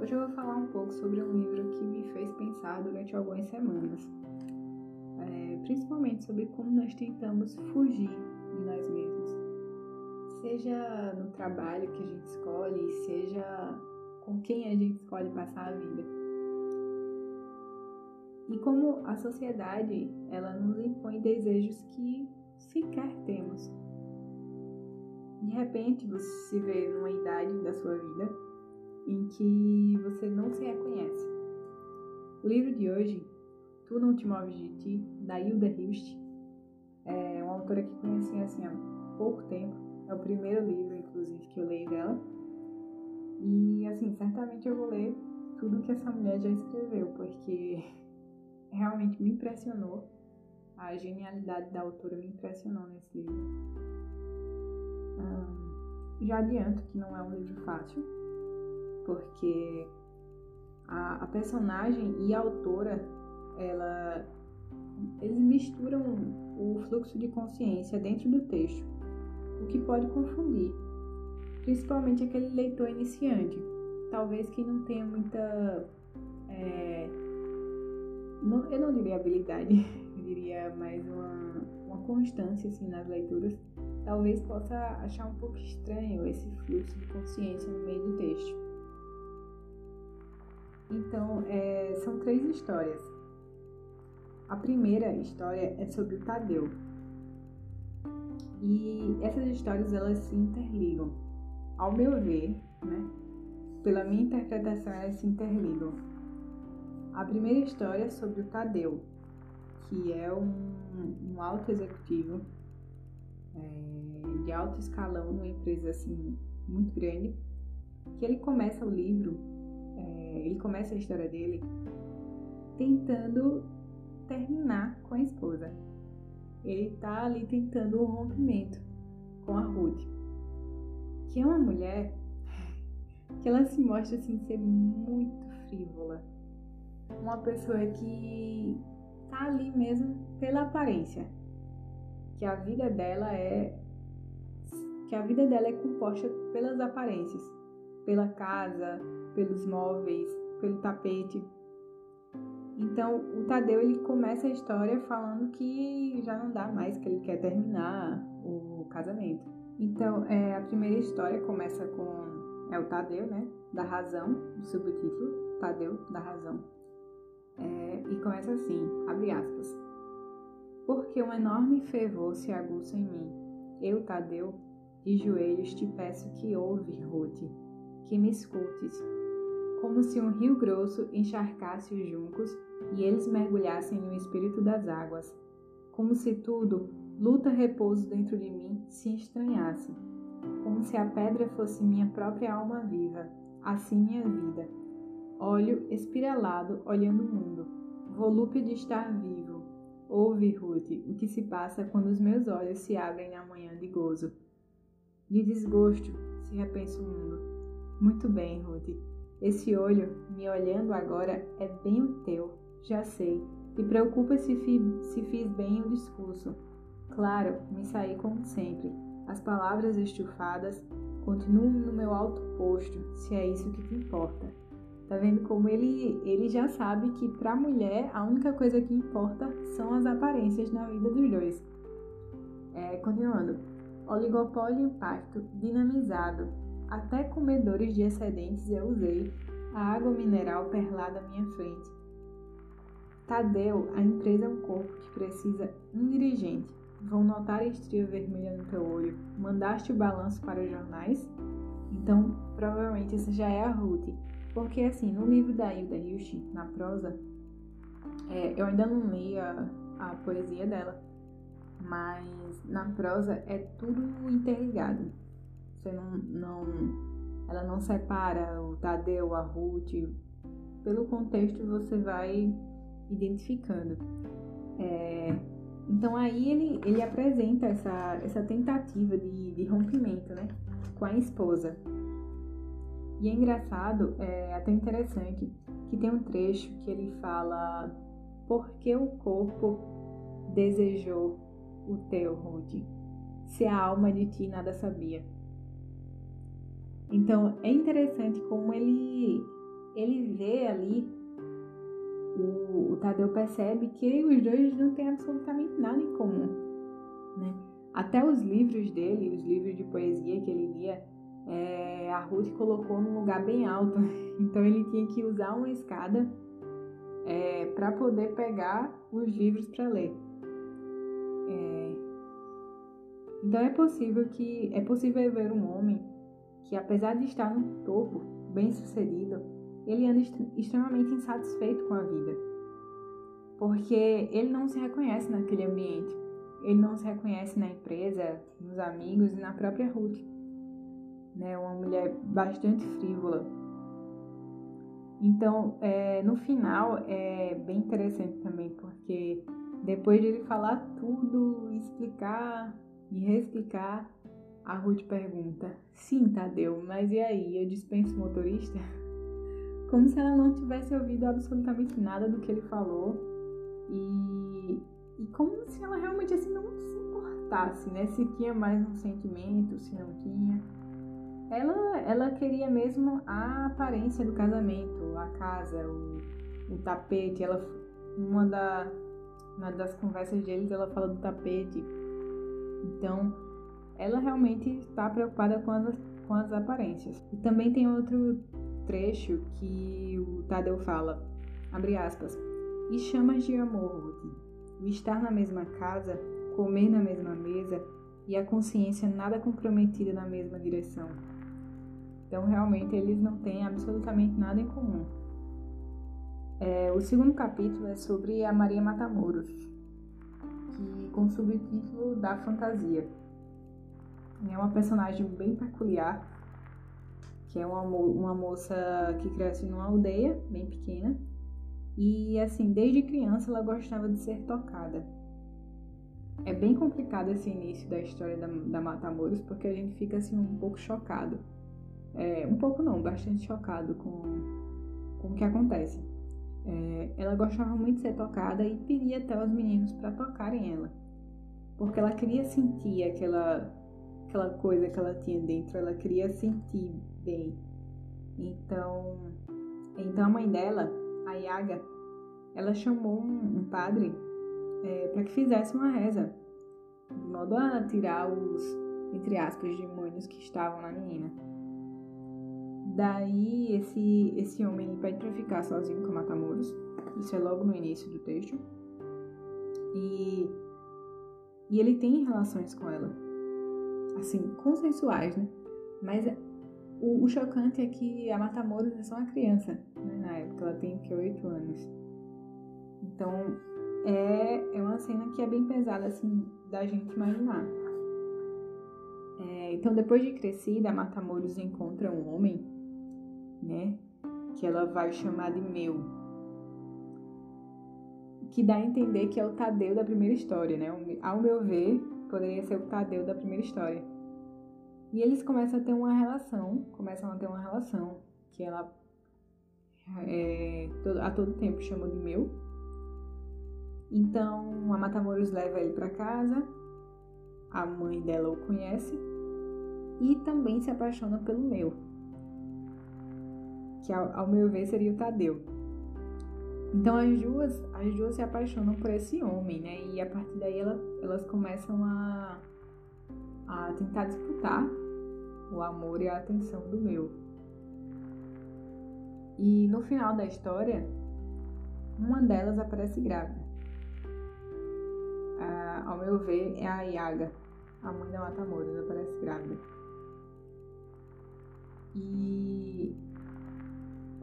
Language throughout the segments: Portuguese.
hoje eu vou falar um pouco sobre um livro que me fez pensar durante algumas semanas, é, principalmente sobre como nós tentamos fugir de nós mesmos, seja no trabalho que a gente escolhe, seja com quem a gente escolhe passar a vida. E como a sociedade ela nos impõe desejos que sequer temos. De repente você se vê numa idade da sua vida em que você não se reconhece. O livro de hoje, Tu Não Te Moves de Ti, da Hilda Hilst, é uma autora que conheci assim há pouco tempo. É o primeiro livro, inclusive, que eu leio dela. E assim, certamente eu vou ler tudo que essa mulher já escreveu, porque realmente me impressionou. A genialidade da autora me impressionou nesse livro. Já adianto que não é um livro fácil, porque a, a personagem e a autora, ela, eles misturam o fluxo de consciência dentro do texto, o que pode confundir, principalmente aquele leitor iniciante, talvez que não tenha muita. É, não, eu não diria habilidade, eu diria mais uma, uma constância assim, nas leituras talvez possa achar um pouco estranho esse fluxo de consciência no meio do texto. Então, é, são três histórias. A primeira história é sobre o Tadeu. E essas histórias elas se interligam. Ao meu ver, né, pela minha interpretação, elas se interligam. A primeira história é sobre o Tadeu, que é um, um alto executivo é, de alto escalão numa empresa assim muito grande, que ele começa o livro, é, ele começa a história dele tentando terminar com a esposa. Ele tá ali tentando um rompimento com a Ruth, que é uma mulher que ela se mostra assim ser muito frívola, uma pessoa que tá ali mesmo pela aparência, que a vida dela é que a vida dela é composta pelas aparências, pela casa, pelos móveis, pelo tapete. Então, o Tadeu ele começa a história falando que já não dá mais, que ele quer terminar o casamento. Então, é, a primeira história começa com é o Tadeu, né, da razão, o subtítulo Tadeu da razão. É, e começa assim, abre aspas porque um enorme fervor se aguça em mim. Eu, Tadeu, de joelhos te peço que ouve, Ruth, que me escutes, como se um rio grosso encharcasse os juncos e eles mergulhassem no espírito das águas, como se tudo, luta repouso dentro de mim, se estranhasse, como se a pedra fosse minha própria alma viva, assim minha vida. Olho espiralado olhando o mundo, volúpio de estar vivo, Ouve, Ruth, o que se passa quando os meus olhos se abrem na manhã de gozo. De desgosto se repensa o mundo. Muito bem, Ruth. Esse olho, me olhando agora, é bem o teu, já sei. Te preocupa se, fi, se fiz bem o discurso. Claro, me saí como sempre. As palavras estufadas continuam no meu alto posto, se é isso que te importa. Tá vendo como ele, ele já sabe que para a mulher a única coisa que importa são as aparências na vida dos dois. É, continuando. Oligopólio pacto dinamizado. Até comedores de excedentes eu usei a água mineral perlada à minha frente. Tadeu, a empresa é um corpo que precisa um dirigente. Vão notar a estria vermelha no teu olho. Mandaste o balanço para os jornais? Então, provavelmente essa já é a Ruth porque, assim, no livro da Hilda Hilst, na prosa, é, eu ainda não li a, a poesia dela, mas na prosa é tudo interligado. Você não, não, ela não separa o Tadeu, a Ruth. Pelo contexto você vai identificando. É, então aí ele, ele apresenta essa, essa tentativa de, de rompimento né, com a esposa. E é engraçado, é até interessante, que tem um trecho que ele fala por que o corpo desejou o teu, Ruth, se a alma de ti nada sabia. Então é interessante como ele ele vê ali o, o Tadeu percebe que os dois não têm absolutamente nada em comum, né? Até os livros dele, os livros de poesia que ele lia, é, a Ruth colocou num lugar bem alto, então ele tinha que usar uma escada é, para poder pegar os livros para ler. É, então é possível que é possível ver um homem que apesar de estar no topo, bem sucedido, ele anda extremamente insatisfeito com a vida. Porque ele não se reconhece naquele ambiente. Ele não se reconhece na empresa, nos amigos e na própria Ruth. Né? Uma mulher bastante frívola. Então, é, no final, é bem interessante também, porque depois de ele falar tudo, explicar e reexplicar, a Ruth pergunta: Sim, Tadeu, mas e aí? Eu dispenso o motorista? como se ela não tivesse ouvido absolutamente nada do que ele falou e, e como se ela realmente assim não se importasse, né? Se tinha mais um sentimento, se não tinha. Ela, ela queria mesmo a aparência do casamento, a casa, o, o tapete. Ela, uma, da, uma das conversas deles, ela fala do tapete. Então, ela realmente está preocupada com as, com as aparências. E também tem outro trecho que o Tadeu fala, abre aspas, e chamas de amor, Ruth, o estar na mesma casa, comer na mesma mesa e a consciência nada comprometida na mesma direção. Então, realmente, eles não têm absolutamente nada em comum. É, o segundo capítulo é sobre a Maria Matamoros, que com o subtítulo da fantasia. É uma personagem bem peculiar que é uma, uma moça que cresce numa aldeia bem pequena. E assim, desde criança ela gostava de ser tocada. É bem complicado esse início da história da, da Matamoros, porque a gente fica assim um pouco chocado. É, um pouco não, bastante chocado com, com o que acontece. É, ela gostava muito de ser tocada e pedia até os meninos para tocarem ela. Porque ela queria sentir aquela, aquela coisa que ela tinha dentro, ela queria sentir bem. Então, então a mãe dela, a Yaga, ela chamou um, padre é, para que fizesse uma reza, de modo a tirar os, entre aspas, demônios que estavam na menina. Daí esse, esse homem pede para ficar sozinho com a Matamoros, isso é logo no início do texto, e, e ele tem relações com ela, assim, consensuais, né? Mas o, o, chocante é que a Matamoros é só uma criança, né? na época, ela tem que 8 anos. Então, é, é uma cena que é bem pesada, assim, da gente imaginar. É, então, depois de crescida, a Matamoros encontra um homem, né, que ela vai chamar de meu, que dá a entender que é o Tadeu da primeira história, né? Ao meu ver, poderia ser o Tadeu da primeira história. E eles começam a ter uma relação, começam a ter uma relação que ela é, a todo tempo chama de meu. Então a Matamoros leva ele para casa, a mãe dela o conhece e também se apaixona pelo meu, que ao, ao meu ver seria o Tadeu. Então as duas, as duas se apaixonam por esse homem, né? E a partir daí ela, elas começam a, a tentar disputar o amor e a atenção do meu. E no final da história, uma delas aparece grávida. Ah, ao meu ver, é a Yaga, a mãe da Matamoros, aparece grávida. E,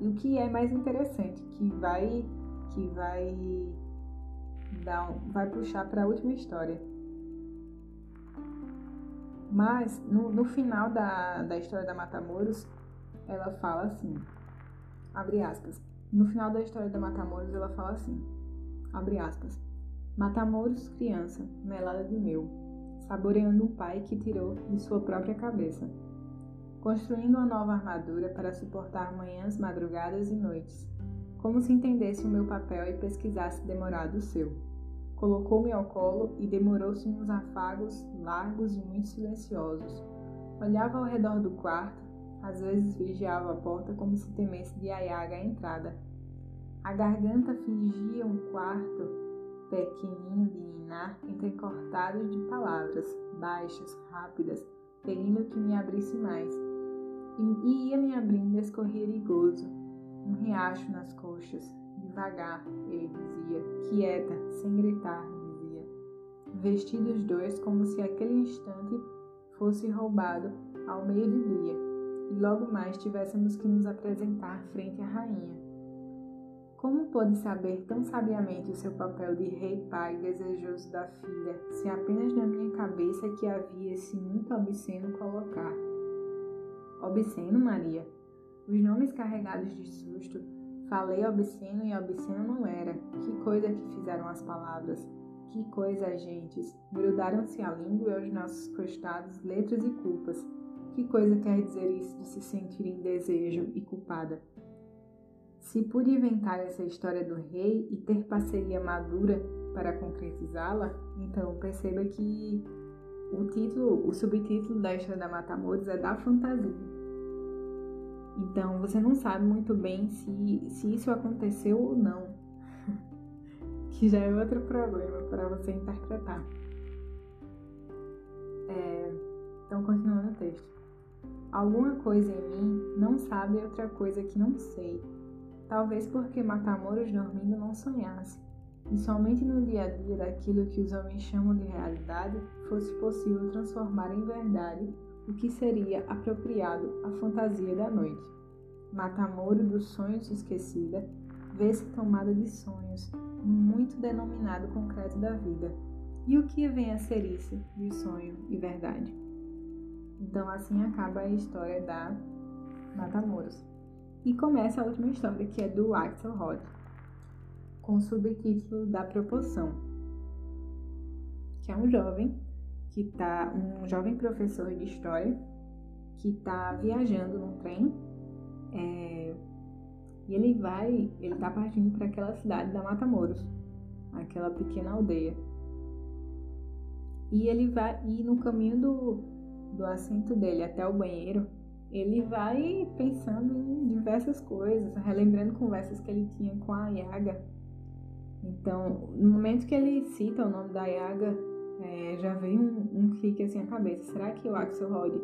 e o que é mais interessante, que vai que vai dar, vai puxar para a última história mas, no, no final da, da história da Matamoros, ela fala assim, abre aspas. No final da história da Matamoros, ela fala assim, abre aspas. Matamoros, criança, melada de mel, saboreando um pai que tirou de sua própria cabeça, construindo uma nova armadura para suportar manhãs, madrugadas e noites, como se entendesse o meu papel e pesquisasse demorado o seu Colocou-me ao colo e demorou-se nos afagos largos e muito silenciosos. Olhava ao redor do quarto, Às vezes vigiava a porta como se temesse de Ayaga a entrada. A garganta fingia um quarto pequenino de ninar entrecortado de palavras, baixas, rápidas, pedindo que me abrisse mais. E ia me abrindo escorrigoso, um riacho nas coxas. Devagar, ele dizia, quieta, sem gritar, dizia. Vestidos dois como se aquele instante fosse roubado ao meio do dia, e logo mais tivéssemos que nos apresentar frente à rainha. Como pôde saber tão sabiamente o seu papel de rei pai desejoso da filha, se apenas na minha cabeça que havia esse muito obsceno colocar? Obsceno, Maria? Os nomes carregados de susto, falei obsceno e obsceno não era. Que coisa que fizeram as palavras. Que coisa, agentes. Grudaram-se à língua e aos nossos costados letras e culpas. Que coisa quer dizer isso de se sentir em desejo e culpada? Se pude inventar essa história do rei e ter parceria madura para concretizá-la, então perceba que o título, o subtítulo da história da Matamoros é da fantasia. Então você não sabe muito bem se, se isso aconteceu ou não, que já é outro problema para você interpretar. É, então, continuando o texto. Alguma coisa em mim não sabe outra coisa que não sei talvez porque Matamoros dormindo não sonhasse, e somente no dia a dia daquilo que os homens chamam de realidade fosse possível transformar em verdade o que seria apropriado à fantasia da noite. Matamoro dos sonhos esquecida, vê-se tomada de sonhos, muito denominado concreto da vida. E o que vem a ser isso de sonho e verdade? Então assim acaba a história da Matamoros. E começa a última história, que é do Axel Rod, com o subtítulo da proporção, que é um jovem que tá um jovem professor de história que está viajando num trem é, e ele vai, ele está partindo para aquela cidade da Matamoros, aquela pequena aldeia. E ele vai e no caminho do, do assento dele até o banheiro, ele vai pensando em diversas coisas, relembrando conversas que ele tinha com a Yaga. Então, no momento que ele cita o nome da Yaga, é, já vem um, um clique assim à cabeça. Será que o Axel Rod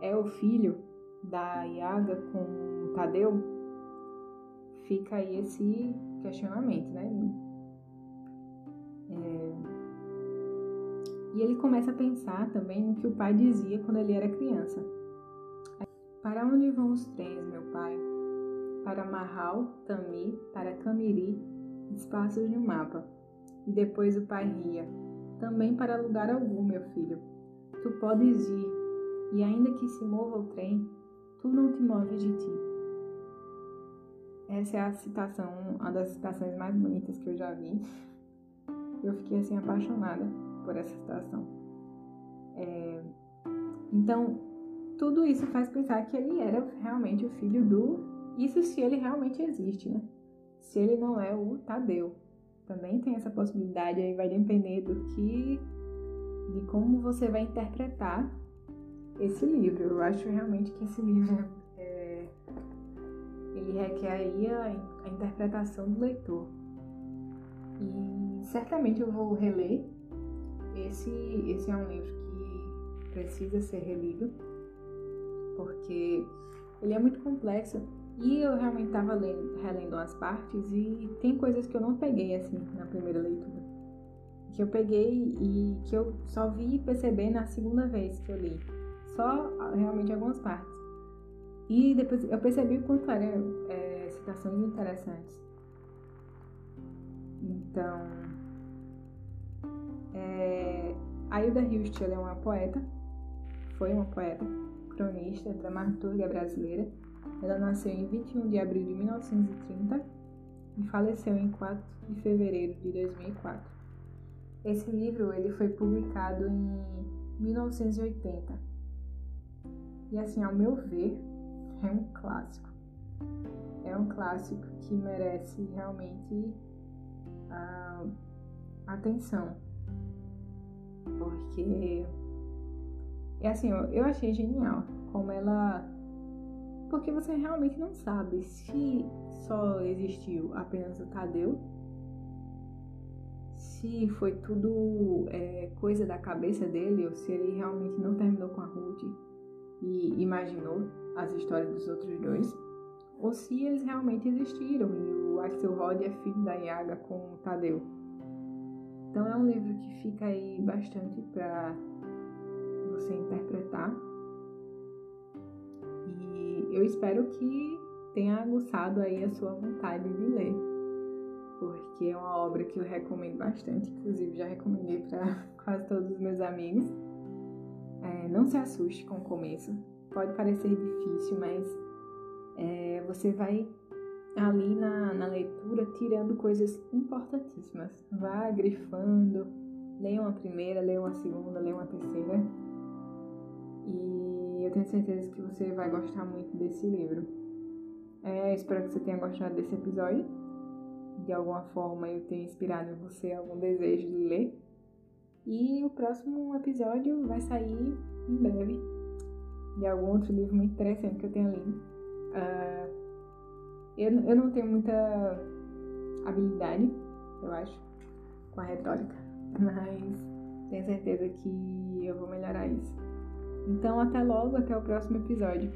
é o filho da Yaga com Tadeu? Fica aí esse questionamento, né? É... E ele começa a pensar também no que o pai dizia quando ele era criança para onde vão os trens, meu pai? Para Marral, Tami, para Camiri, espaços no mapa. E depois o pai ria. Também para lugar algum, meu filho. Tu podes ir, e ainda que se mova o trem, tu não te moves de ti. Essa é a citação, uma das citações mais bonitas que eu já vi. Eu fiquei assim apaixonada por essa citação. É... Então, tudo isso faz pensar que ele era realmente o filho do. Isso se ele realmente existe, né? Se ele não é o Tadeu. Também tem essa possibilidade, aí vai depender do que. de como você vai interpretar esse livro. Eu acho realmente que esse livro é, ele requer aí a, a interpretação do leitor. E certamente eu vou reler. Esse, esse é um livro que precisa ser relido porque ele é muito complexo e eu realmente estava relendo as partes e tem coisas que eu não peguei assim na primeira leitura. Que eu peguei e que eu só vi perceber na segunda vez que eu li. Só realmente algumas partes. E depois eu percebi o quanto eram é, citações interessantes. Então, é, a Hilda Hilst é uma poeta, foi uma poeta, cronista, dramaturga brasileira. Ela nasceu em 21 de abril de 1930 e faleceu em 4 de fevereiro de 2004. Esse livro ele foi publicado em 1980. E assim, ao meu ver, é um clássico. É um clássico que merece realmente a atenção. Porque é assim, eu achei genial como ela porque você realmente não sabe se só existiu apenas o Tadeu, se foi tudo é, coisa da cabeça dele, ou se ele realmente não terminou com a Ruth e imaginou as histórias dos outros dois, ou se eles realmente existiram e o Axel Rod é filho da Yaga com o Tadeu. Então é um livro que fica aí bastante para você interpretar. Eu espero que tenha aguçado aí a sua vontade de ler, porque é uma obra que eu recomendo bastante, inclusive já recomendei para quase todos os meus amigos. É, não se assuste com o começo, pode parecer difícil, mas é, você vai ali na, na leitura tirando coisas importantíssimas. Vá grifando, leia uma primeira, leia uma segunda, leia uma terceira. E eu tenho certeza que você vai gostar muito desse livro. É, espero que você tenha gostado desse episódio. De alguma forma eu tenha inspirado em você algum desejo de ler. E o próximo episódio vai sair em breve. De algum outro livro muito interessante que eu tenha lido. Uh, eu, eu não tenho muita habilidade, eu acho, com a retórica, mas tenho certeza que eu vou melhorar isso. Então, até logo, até o próximo episódio.